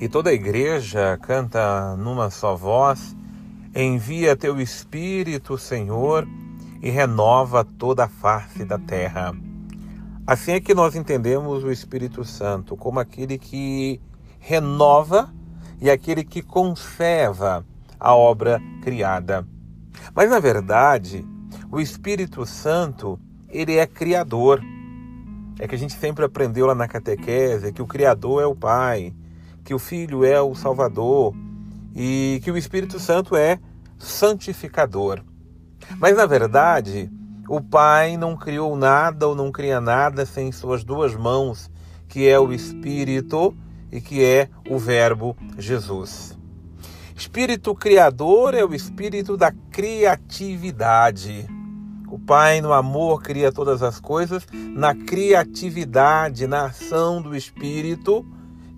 E toda a igreja canta numa só voz: Envia teu Espírito, Senhor, e renova toda a face da terra. Assim é que nós entendemos o Espírito Santo como aquele que renova e aquele que conserva a obra criada. Mas na verdade, o Espírito Santo, ele é criador. É que a gente sempre aprendeu lá na catequese que o criador é o Pai, que o Filho é o Salvador e que o Espírito Santo é santificador. Mas na verdade, o Pai não criou nada ou não cria nada sem suas duas mãos, que é o Espírito e que é o Verbo Jesus. Espírito criador é o espírito da criatividade. O Pai, no amor, cria todas as coisas, na criatividade, na ação do Espírito,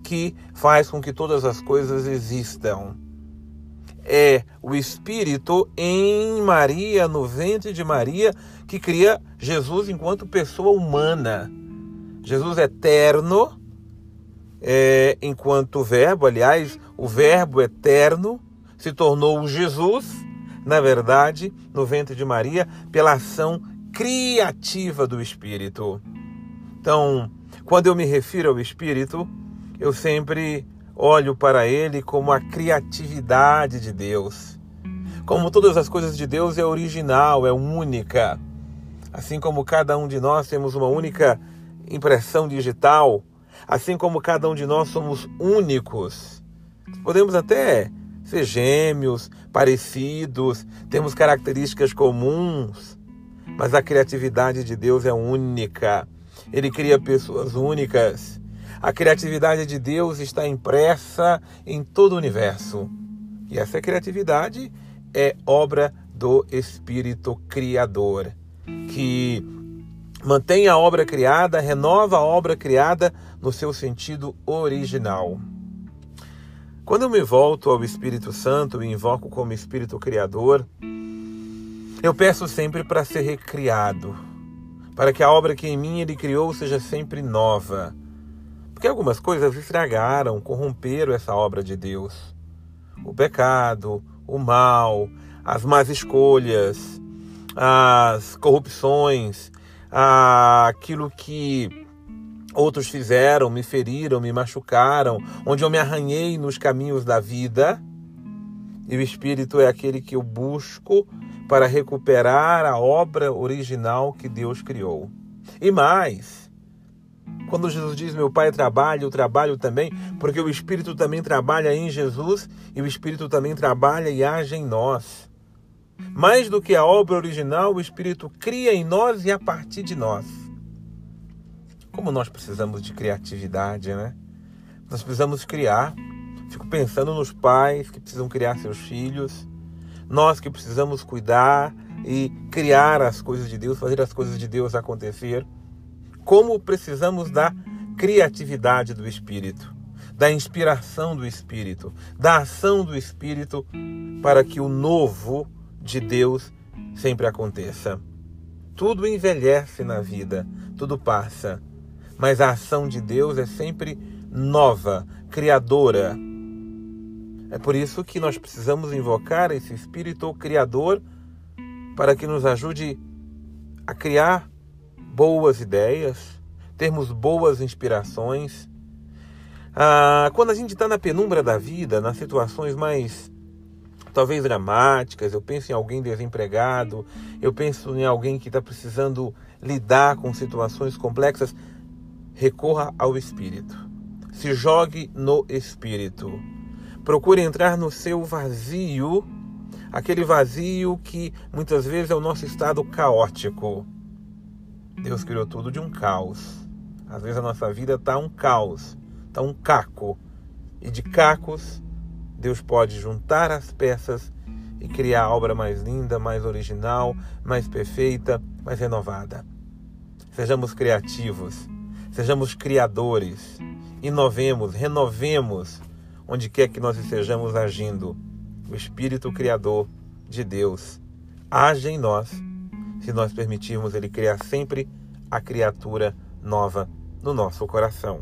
que faz com que todas as coisas existam. É o Espírito em Maria, no ventre de Maria, que cria Jesus enquanto pessoa humana. Jesus eterno, é, enquanto Verbo, aliás, o Verbo eterno se tornou Jesus, na verdade, no ventre de Maria, pela ação criativa do Espírito. Então, quando eu me refiro ao Espírito, eu sempre olho para ele como a criatividade de Deus. Como todas as coisas de Deus é original, é única. Assim como cada um de nós temos uma única impressão digital, assim como cada um de nós somos únicos. Podemos até ser gêmeos, parecidos, temos características comuns, mas a criatividade de Deus é única. Ele cria pessoas únicas. A criatividade de Deus está impressa em todo o universo. E essa criatividade é obra do Espírito Criador, que mantém a obra criada, renova a obra criada no seu sentido original. Quando eu me volto ao Espírito Santo e invoco como Espírito Criador, eu peço sempre para ser recriado, para que a obra que em mim ele criou seja sempre nova porque algumas coisas estragaram, corromperam essa obra de Deus. O pecado, o mal, as más escolhas, as corrupções, aquilo que outros fizeram, me feriram, me machucaram, onde eu me arranhei nos caminhos da vida. E o Espírito é aquele que eu busco para recuperar a obra original que Deus criou. E mais, quando Jesus diz meu Pai trabalha, eu trabalho também, porque o Espírito também trabalha em Jesus e o Espírito também trabalha e age em nós. Mais do que a obra original, o Espírito cria em nós e a partir de nós. Como nós precisamos de criatividade, né? Nós precisamos criar. Fico pensando nos pais que precisam criar seus filhos, nós que precisamos cuidar e criar as coisas de Deus, fazer as coisas de Deus acontecer como precisamos da criatividade do Espírito, da inspiração do Espírito, da ação do Espírito para que o novo de Deus sempre aconteça. Tudo envelhece na vida, tudo passa, mas a ação de Deus é sempre nova, criadora. É por isso que nós precisamos invocar esse Espírito Criador para que nos ajude a criar boas ideias, termos boas inspirações. Ah, quando a gente está na penumbra da vida, nas situações mais talvez dramáticas, eu penso em alguém desempregado, eu penso em alguém que está precisando lidar com situações complexas, recorra ao Espírito. Se jogue no Espírito. Procure entrar no seu vazio, aquele vazio que muitas vezes é o nosso estado caótico. Deus criou tudo de um caos. Às vezes a nossa vida está um caos, está um caco. E de cacos, Deus pode juntar as peças e criar a obra mais linda, mais original, mais perfeita, mais renovada. Sejamos criativos, sejamos criadores, inovemos, renovemos onde quer que nós estejamos agindo. O Espírito Criador de Deus age em nós se nós permitirmos Ele criar sempre a criatura nova no nosso coração.